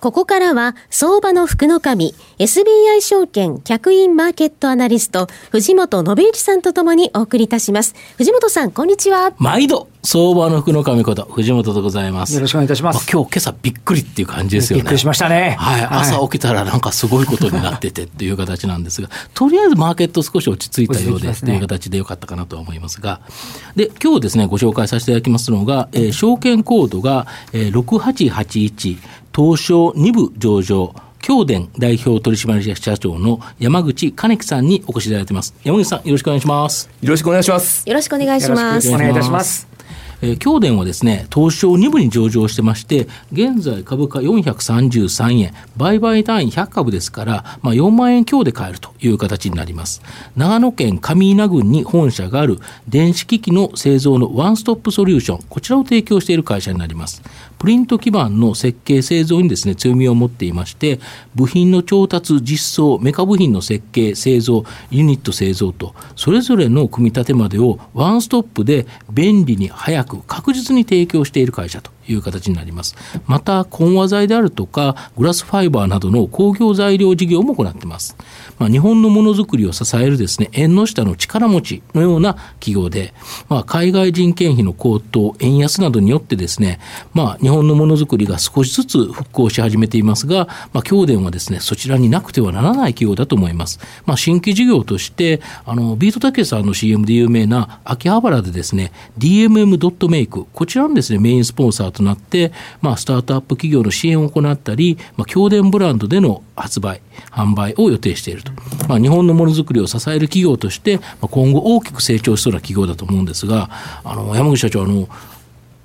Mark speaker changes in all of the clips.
Speaker 1: ここからは、相場の福の神、SBI 証券客員マーケットアナリスト、藤本信之さんとともにお送りいたします。藤本さん、こんにちは。
Speaker 2: 毎度、相場の福の神こと、藤本でございます。
Speaker 3: よろしくお願いいたします。
Speaker 2: 今日、今朝びっくりっていう感じですよね。
Speaker 3: びっくりしましたね。
Speaker 2: はい。朝起きたらなんかすごいことになっててっていう形なんですが、とりあえずマーケット少し落ち着いたようでっていう形でよかったかなと思いますが、で、今日ですね、ご紹介させていただきますのが、えー、証券コードが、えー、6881、東証2部上場、京電代表取締役社長の山口金樹さんにお越しいただいてます。山口さん、よろしくお願いします。
Speaker 4: よろしくお願いします。
Speaker 1: よろしくお願いします。
Speaker 3: お願いいたします。
Speaker 2: えー、京電はですね、東証2部に上場してまして、現在株価433円、売買単位100株ですから、まあ、4万円強で買えるという形になります。長野県上稲郡に本社がある電子機器の製造のワンストップソリューション、こちらを提供している会社になります。プリント基板の設計製造にですね強みを持っていまして部品の調達実装メカ部品の設計製造ユニット製造とそれぞれの組み立てまでをワンストップで便利に早く確実に提供している会社と。いう形になりますまた混和材であるとかグラスファイバーなどの工業材料事業も行っていますまあ、日本のものづくりを支えるですね、縁の下の力持ちのような企業で、まあ、海外人件費の高騰、円安などによってですね、まあ、日本のものづくりが少しずつ復興し始めていますが、まあ、京電はですね、そちらになくてはならない企業だと思います。まあ、新規事業として、あの、ビートたけさんの CM で有名な秋葉原でですね、DMM ドットメイク、こちらのですね、メインスポンサーととなって、まあ、スタートアップ企業の支援を行ったり、まあ、京電ブランドでの発売、販売を予定していると。まあ、日本のものづくりを支える企業として、まあ、今後大きく成長しそうな企業だと思うんですが、あの、山口社長、あの、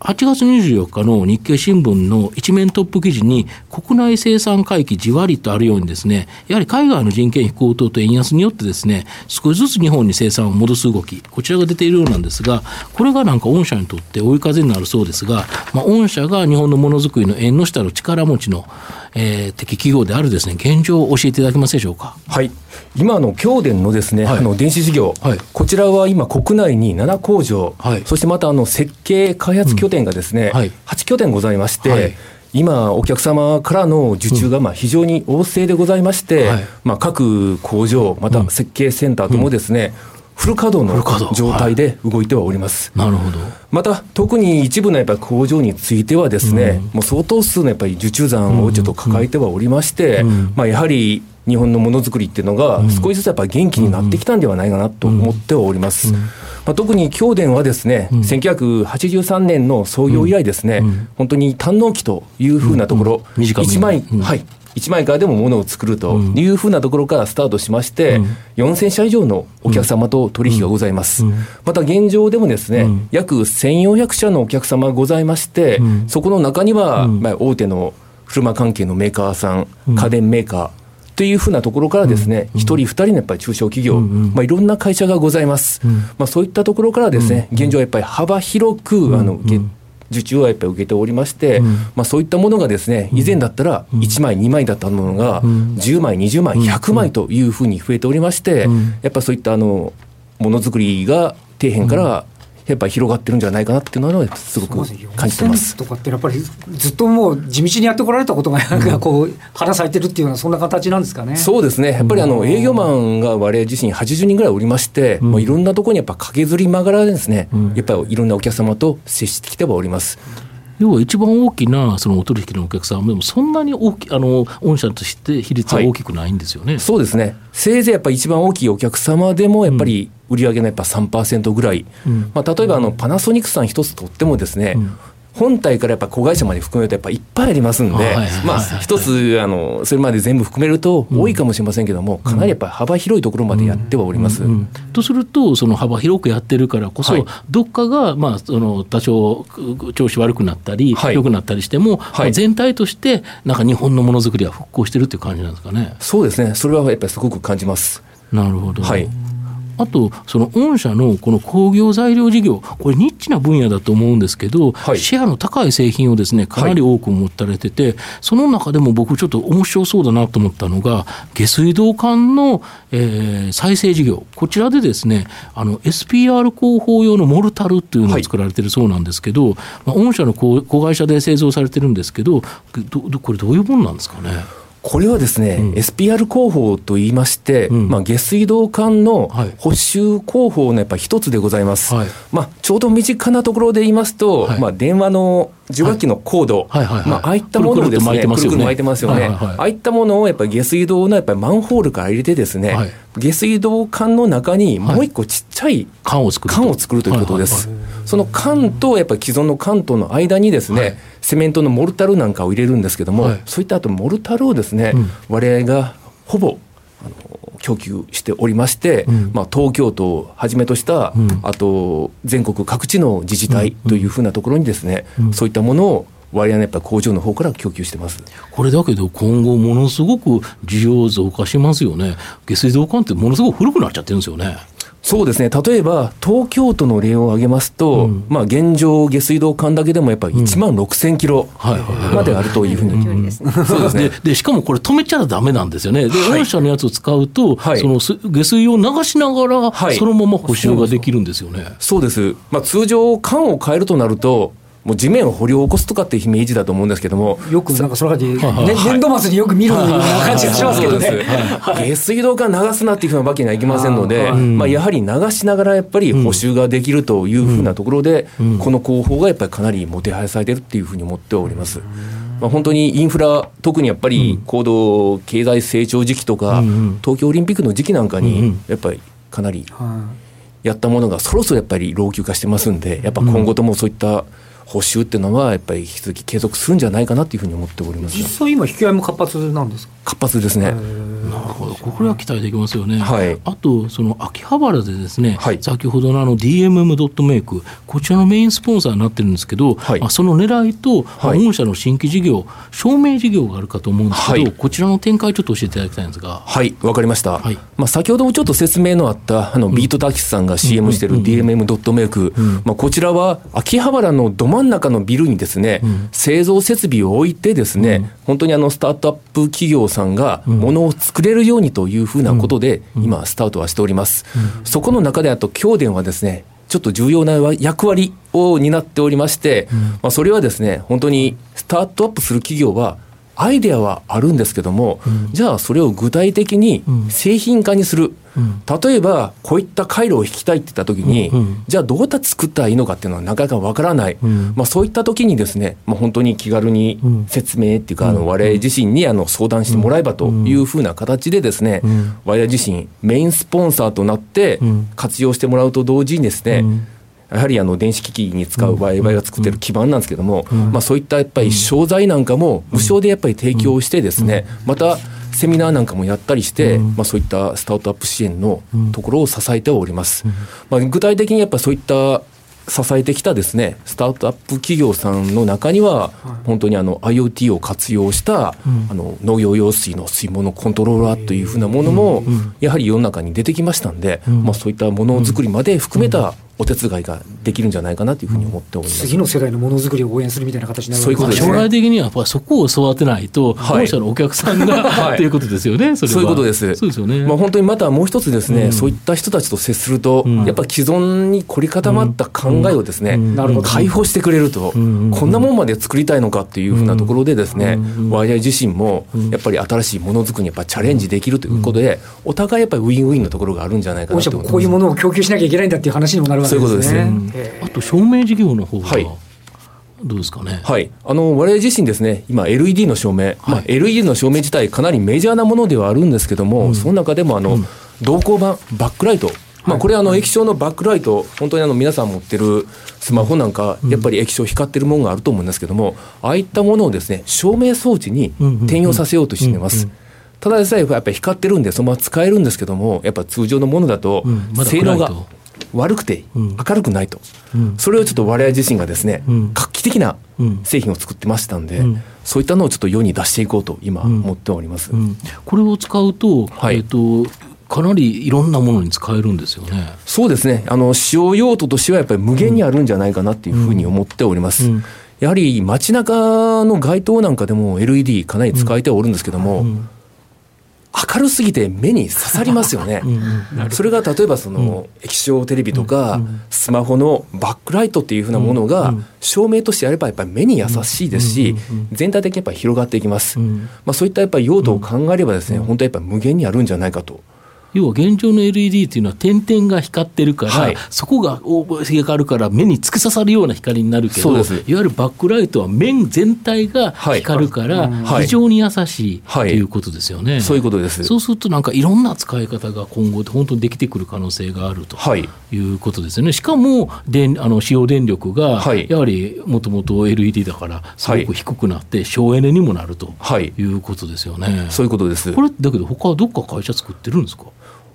Speaker 2: 8月24日の日経新聞の一面トップ記事に国内生産回帰じわりとあるようにですね、やはり海外の人件費高騰と円安によってですね、少しずつ日本に生産を戻す動き、こちらが出ているようなんですが、これがなんか御社にとって追い風になるそうですが、まあ、御社が日本のものづくりの縁の下の力持ちの、えー、敵企業であるですね、現状を教えていただけますでしょうか？
Speaker 4: はい。今の京電のですね、はい、あの電子事業、はい、こちらは今国内に7工場、はい、そしてまたあの設計開発拠点がですね、うん。はい、8拠点ございまして、今、お客様からの受注がまあ非常に旺盛でございまして、うん、まあ、各工場、また設計センターともですね、うんフル稼働の状態で動いてはおります。
Speaker 2: なるほど。
Speaker 4: また特に一部のやっぱ工場についてはですね、うん、もう相当数のやっぱり受注残をちょっと抱えてはおりまして、うん。うん、まあやはり日本のものづくりっていうのが少しずつやっぱ元気になってきたんではないかなと思ってはおります。まあ、特に京電はですね、うん、1983年の創業以来ですね、本当に堪能期というふうなところ、一枚、はい、1枚からでもものを作るというふうなところからスタートしまして、うん、4000社以上のお客様と取引がございます。また現状でもですね、約1400社のお客様がございまして、そこの中には、まあ、大手の車関係のメーカーさん、家電メーカー、というふうなところからですね、一、人、二人のやっぱり中小企業、まあ、いろんな会社がございます。まあ、そういったところからですね、現状やっぱり幅広く、あの、受注はやっぱり受けておりまして、うん、まあ、そういったものがですね以前だったら1枚、2枚だったものが10枚、20枚、100枚というふうに増えておりまして、やっぱそういったあのものづくりが底辺からやっぱり広がってるんじゃないかなっていうのはすごく感じてます。
Speaker 3: とかってやっぱりずっともう地道にやってこられたことがなんかこう花咲いてるっていうのはそんな形なんですかね。
Speaker 4: そうですね。やっぱりあの営業マンが我々自身80人ぐらいおりまして、もういろんなところにやっぱ駆けずりながらですね、やっぱりいろんなお客様と接してきてはおります。
Speaker 2: 要は一番大きなそのお取引のお客さんでもそんなに大きあの御社として比率は大きくないんですよね、はい、
Speaker 4: そうですね、せいぜいやっぱり一番大きいお客様でもやっぱり売上のやっぱ3%ぐらい、うん、まあ、例えばあのパナソニックさん一つとってもですね、うん本体からやっぱ子会社まで含めるとやっぱいっぱいありますんで、まあ一つあのそれまで全部含めると多いかもしれませんけども、かなりやっぱ幅広いところまでやってはおります。
Speaker 2: とするとその幅広くやってるからこそ、はい、どっかがまあその多少調子悪くなったり、はい、良くなったりしても、はい、全体としてなんか日本のものづくりは復興してるっていう感じなんですかね。
Speaker 4: そうですね。それはやっぱりすごく感じます。
Speaker 2: なるほど。はい。あと、その御社のこの工業材料事業、これ、ニッチな分野だと思うんですけど、
Speaker 4: はい。
Speaker 2: シェアの高い製品をですねかなり多く持たれてて、その中でも僕、ちょっと面白そうだなと思ったのが、下水道管の、えー再生事業、こちらでですねあの SPR 工法用のモルタルっていうのを作られてるそうなんですけど、まあ、御社の子子会社で製造されてるんですけど、どどこれ、どういうものなんですかね？
Speaker 4: これはですね、
Speaker 2: うん。
Speaker 4: SPR 工法といいまして、
Speaker 2: うん。
Speaker 4: まあ、下水道管の
Speaker 2: はい。
Speaker 4: 補修工法のやっぱ一つでございます。
Speaker 2: はい。
Speaker 4: まあ、ちょうど身近なところで言いますと、
Speaker 2: はい。
Speaker 4: まあ、電話の受話器のコード、
Speaker 2: はい。はいはい
Speaker 4: まあ、ああいったものをですね、
Speaker 2: くるくると巻いてますよね。
Speaker 4: ああいったものをやっぱり下水道のやっぱりマンホールから入れてですね、
Speaker 2: はい。
Speaker 4: 下水道管の中にもう一個ちっちゃい
Speaker 2: 缶を作ると。
Speaker 4: 缶を作るということです。その缶とやっぱり既存の缶との間にですね、
Speaker 2: はい
Speaker 4: セメントのモルタルなんかを入れるんですけども、
Speaker 2: はい
Speaker 4: そういった後モルタルをですね、
Speaker 2: うん
Speaker 4: 我々がほぼあの供給しておりまして、
Speaker 2: うん
Speaker 4: まあ、東京都をはじめとした、
Speaker 2: うん
Speaker 4: あと全国各地の自治体というふうなところにですね、
Speaker 2: うん
Speaker 4: そういったものを我々のやっぱり工場の方から供給してます。
Speaker 2: これだけど今後ものすごく需要増加しますよね。下水道管ってものすごく古くなっちゃってるんですよね。
Speaker 4: そうですね。例えば東京都の例を挙げますと、
Speaker 2: うん。
Speaker 4: まあ、現状下水道管だけでもやっぱり1万6000キロまであるというふうに、
Speaker 1: ですね。
Speaker 4: そうですね。
Speaker 2: ででしかもこれ止めちゃダメなんですよね。で、
Speaker 4: はい。
Speaker 2: 御社のやつを使うと、
Speaker 4: はい。
Speaker 2: そのす下水を流しながら、
Speaker 4: はい。
Speaker 2: そのまま補修ができるんですよね。
Speaker 4: そうです、まあ、通常管を変えるとなるともう地面を掘り起こすとかっていうイメージだと思うんですけども
Speaker 3: よくなんかその感じ、ね
Speaker 2: はい。
Speaker 3: 年度末によく見るような感じがしますけどね。
Speaker 4: 下水道管流すなっていうふうなわけにはいきませんので、まあ、やはり流しながらやっぱり補修ができるというふうなところで、
Speaker 2: うん。
Speaker 4: この工法がやっぱりかなりもてはやされてるっていうふうに思っております。まあ、本当にインフラ、特にやっぱり高度経済成長時期とか、東京オリンピックの時期なんかに
Speaker 2: ん、
Speaker 4: やっぱりかなり
Speaker 3: は
Speaker 4: やったものがそろそろやっぱり老朽化してますんで、やっぱ今後ともそういった補修っていうのは、やっぱり引き続き継続するんじゃないかなというふうに思っておりま
Speaker 3: い実
Speaker 4: す。
Speaker 3: 際今引き合いも活発なんですか？
Speaker 4: 活発ですね。
Speaker 2: なるほど、これは期待できますよね。
Speaker 4: はい
Speaker 2: あと、その秋葉原でですね、
Speaker 4: はい
Speaker 2: 先ほどのあの DMM ドットメイク、こちらのメインスポンサーになってるんですけど、
Speaker 4: はい
Speaker 2: まあ、その狙いと、
Speaker 4: はい
Speaker 2: まあ御社の新規事業、証明事業があるかと思うんですけど、
Speaker 4: はい
Speaker 2: こちらの展開、ちょっと教えていただきたいんですが。
Speaker 4: はい、わかりました。
Speaker 2: はい
Speaker 4: まあ、先ほどもちょっと説明のあった、あの、ビートタキスさんが CM してる DMM ドットメイク、まあ、こちらは秋葉原のど真ん中のビルにですね、製造設備を置いてですね、本当にあの、スタートアップ企業さんがものを作れるようにというふうなことで、今、スタートはしております。そこの中であと、京電はですね、ちょっと重要な役割を担っておりまして、まあ、それはですね、本当にスタートアップする企業は、アイデアはあるんですけども、じゃあそれを具体的に製品化にする、例えばこういった回路を引きたいって言った時に、
Speaker 2: うん。
Speaker 4: じゃあどうやって作ったらいいのかっていうのはなかなかわからない、
Speaker 2: ん。
Speaker 4: まあ、そういった時にですね、まあ、本当に気軽に
Speaker 2: ん。
Speaker 4: 説明っていうか、あの我々自身にあの相談してもらえばというふうな形でですね、
Speaker 2: ん。
Speaker 4: 我々自身メインスポンサーとなって
Speaker 2: ん。
Speaker 4: 活用してもらうと同時にですね、
Speaker 2: うん
Speaker 4: やはりあの電子機器に使う我々が作ってる基盤なんですけども、まあ、そういったやっぱり商材なんかも無償でやっぱり提供してですね、またセミナーなんかもやったりして、まあ、そういったスタートアップ支援のところを支えております。まあ、具体的にやっぱそういった支えてきたですねスタートアップ企業さんの中には、本当にあの IoT を活用した、あの農業用水の水門のコントローラーというふうなものも、やはり世の中に出てきましたんで、まあ、そういったものづくりまで含めたお手伝いができるんじゃないかなというふうに思っております。
Speaker 3: 次の世代のものづくりを応援するみたいな形になるわ
Speaker 4: ですね。
Speaker 2: 将来的にはやっぱりそこを育てないと、
Speaker 4: はい
Speaker 2: 御社のお客さんが、
Speaker 4: はい。
Speaker 2: っていうことですよね、そ。
Speaker 4: そういうことです。
Speaker 2: そうですよね。
Speaker 4: まあ、本当にまたもう一つですね、
Speaker 2: うん。
Speaker 4: そういった人たちと接すると、
Speaker 2: ん。
Speaker 4: やっぱ既存に凝り固まった考えをですね、
Speaker 2: うん。
Speaker 3: なるほど。
Speaker 4: 解放してくれると、
Speaker 2: ん。
Speaker 4: こんなもんまで作りたいのかっていうふうなところでですね、
Speaker 2: うん。
Speaker 4: 我々自身もやっぱり新しいものづくりにやっぱチャレンジできるということで、お互いやっぱりウィンウィンのところがあるんじゃないか
Speaker 3: 御
Speaker 4: なと思います。
Speaker 3: 社もこういうものを供給しなきゃいけないんだっていう話にもなるわけですね。
Speaker 4: そういうことです
Speaker 2: うん。
Speaker 3: へ
Speaker 2: あと証明事業の方は、
Speaker 4: はい。
Speaker 2: どうですかね？
Speaker 4: はい、あの我々自身ですね、今、LED の照明、まあ、LED の照明自体、かなりメジャーなものではあるんですけども、その中でもあの、同光板、バックライト、まあ、これ、あの液晶のバックライト、本当にあの皆さん持ってるスマホなんか、やっぱり液晶光ってるものがあると思うんですけども、ああいったものをですね照明装置に転用させようとしています。ただでさえやっぱり光ってるんで、そのまま使えるんですけども、やっぱ通常のものだと。性能が悪くて
Speaker 2: うん。
Speaker 4: 明るくないと、
Speaker 2: うん。
Speaker 4: それをちょっと我々自身がですね、
Speaker 2: うん。
Speaker 4: 画期的な
Speaker 2: うん。
Speaker 4: 製品を作ってましたんで、
Speaker 2: うん。
Speaker 4: そういったのをちょっと世に出していこうと今
Speaker 2: ん。
Speaker 4: 思っております。
Speaker 2: うん。これを使うと、
Speaker 4: はい。
Speaker 2: えっ、とかなりいろんなものに使えるんですよね。
Speaker 4: そうですね。あの、使用用途としてはやっぱり無限にあるんじゃないかなっていうふうに思っております。うん。うん、やはり街中の街灯なんかでも LED かなり使えておるんですけども、うん明るすぎて目に刺さりますよね。それが例えばその液晶テレビとかスマホのバックライトっていうふうなものが照明としてあればやっぱり目に優しいですし全体的にやっぱり広がっていきます。まあそういったやっぱり用途を考えればですね本当はやっぱり無限にあるんじゃないかと
Speaker 2: 要は現状の LED っていうのは点々が光ってるから、はい、そこが光るから目に突き刺さるような光になるけどいわゆるバックライトは面全体が光るから非常に優しいということですよね、
Speaker 4: そういうことです。
Speaker 2: そうするとなんかいろんな使い方が今後本当にできてくる可能性があるとい。うことですよね、しかも電あの使用電力がやはりもともと LED だからすごく低くなって省エネにもなるということですよね、
Speaker 4: そういうことです。
Speaker 2: これだけど他はどっか会社作ってるんですか？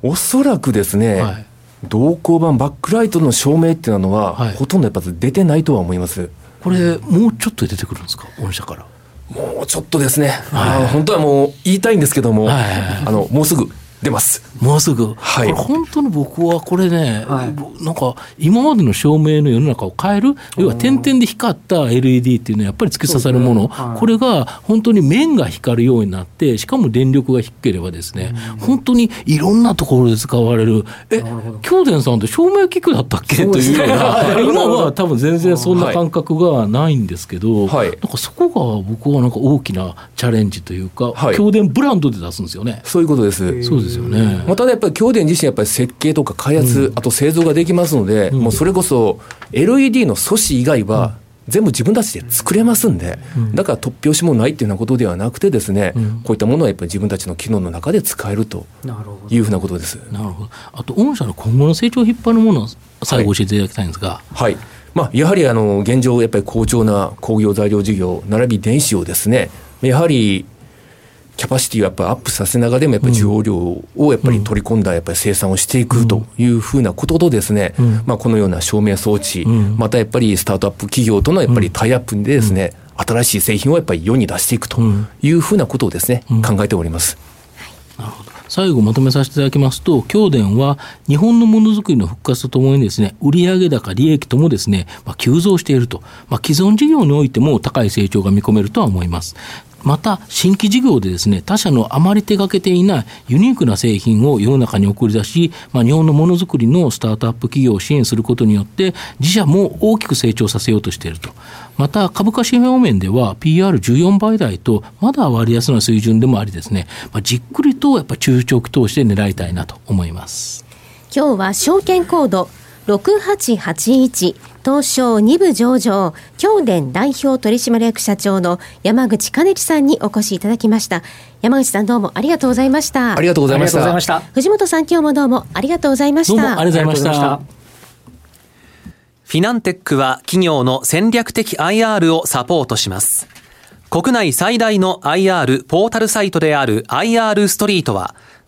Speaker 4: おそらくですね、はい、同行版バックライトの照明っていうのは、はい、ほとんどやっぱ出てないとは思います。
Speaker 2: これもうちょっと出てくるんですか？御社から。
Speaker 4: もうちょっとですね、はい、本当はもう言いたいんですけども、はい。あのもうすぐ出ます。
Speaker 2: もうすぐ。はい。本当に僕はこれね、はい、なんか今までの照明の世の中を変える、要は点々で光った LED っていうのはやっぱり突き刺さるもの、ねはい、これが本当に面が光るようになって、しかも電力が低ければですね、うん、本当にいろんなところで使われる、え、京電さんって照明器具だったっけ、というような、今は多分全然そんな感覚がないんですけど、はい、なんかそこが僕はなんか大きなチャレンジというか、はい、京電ブランドで出すんですよね。
Speaker 4: そういうことです。
Speaker 2: そうですですよね。
Speaker 4: まあ、ただやっぱり京電自身やっぱり設計とか開発、うん、あと製造ができますので、うん、もうそれこそ LED の素子以外は、全部自分たちで作れますんで、うん、だから突拍子もないっていうようなことではなくてですね、うん、こういったものはやっぱり自分たちの機能の中で使えるというふうなことです。
Speaker 2: なるほど。あと御社の今後の成長を引っ張るものを最後教えていただきたいんですが。
Speaker 4: はい、はいまあ、やはりあの現状、やっぱり好調な工業材料事業、並び電子をですね、やはりキャパシティをやっぱりアップさせながらでもやっぱり需要量をやっぱり取り込んだやっぱり生産をしていくというふうなこととですね、まあこのような照明装置、またやっぱりスタートアップ企業とのやっぱりタイアップでですね、新しい製品をやっぱり世に出していくというふうなことをですね、考えております。
Speaker 2: なるほど。最後まとめさせていただきますと、京電は日本のものづくりの復活とともにですね、売上高、利益ともですね、まあ、急増していると。まあ、既存事業においても高い成長が見込めるとは思います。また新規事業でですね他社のあまり手掛けていないユニークな製品を世の中に送り出し、まあ、日本のものづくりのスタートアップ企業を支援することによって自社も大きく成長させようとしていると。また株価指標面では PR14 倍台とまだ割安な水準でもありですね、まあ、じっくりとやっぱ中長期投資で狙いたいなと思います。
Speaker 1: 今日は証券コード。6881東証2部上場京電代表取締役社長の山口兼樹さんにお越しいただきました。山口さんどうもありがとうございました。
Speaker 4: ありがとうございました。
Speaker 1: 藤本さん今日もどうもありがとうございました。
Speaker 2: ありがとうございました。
Speaker 5: フィナンテックは企業の戦略的 IR をサポートします。国内最大の IR ポータルサイトである IR ストリートは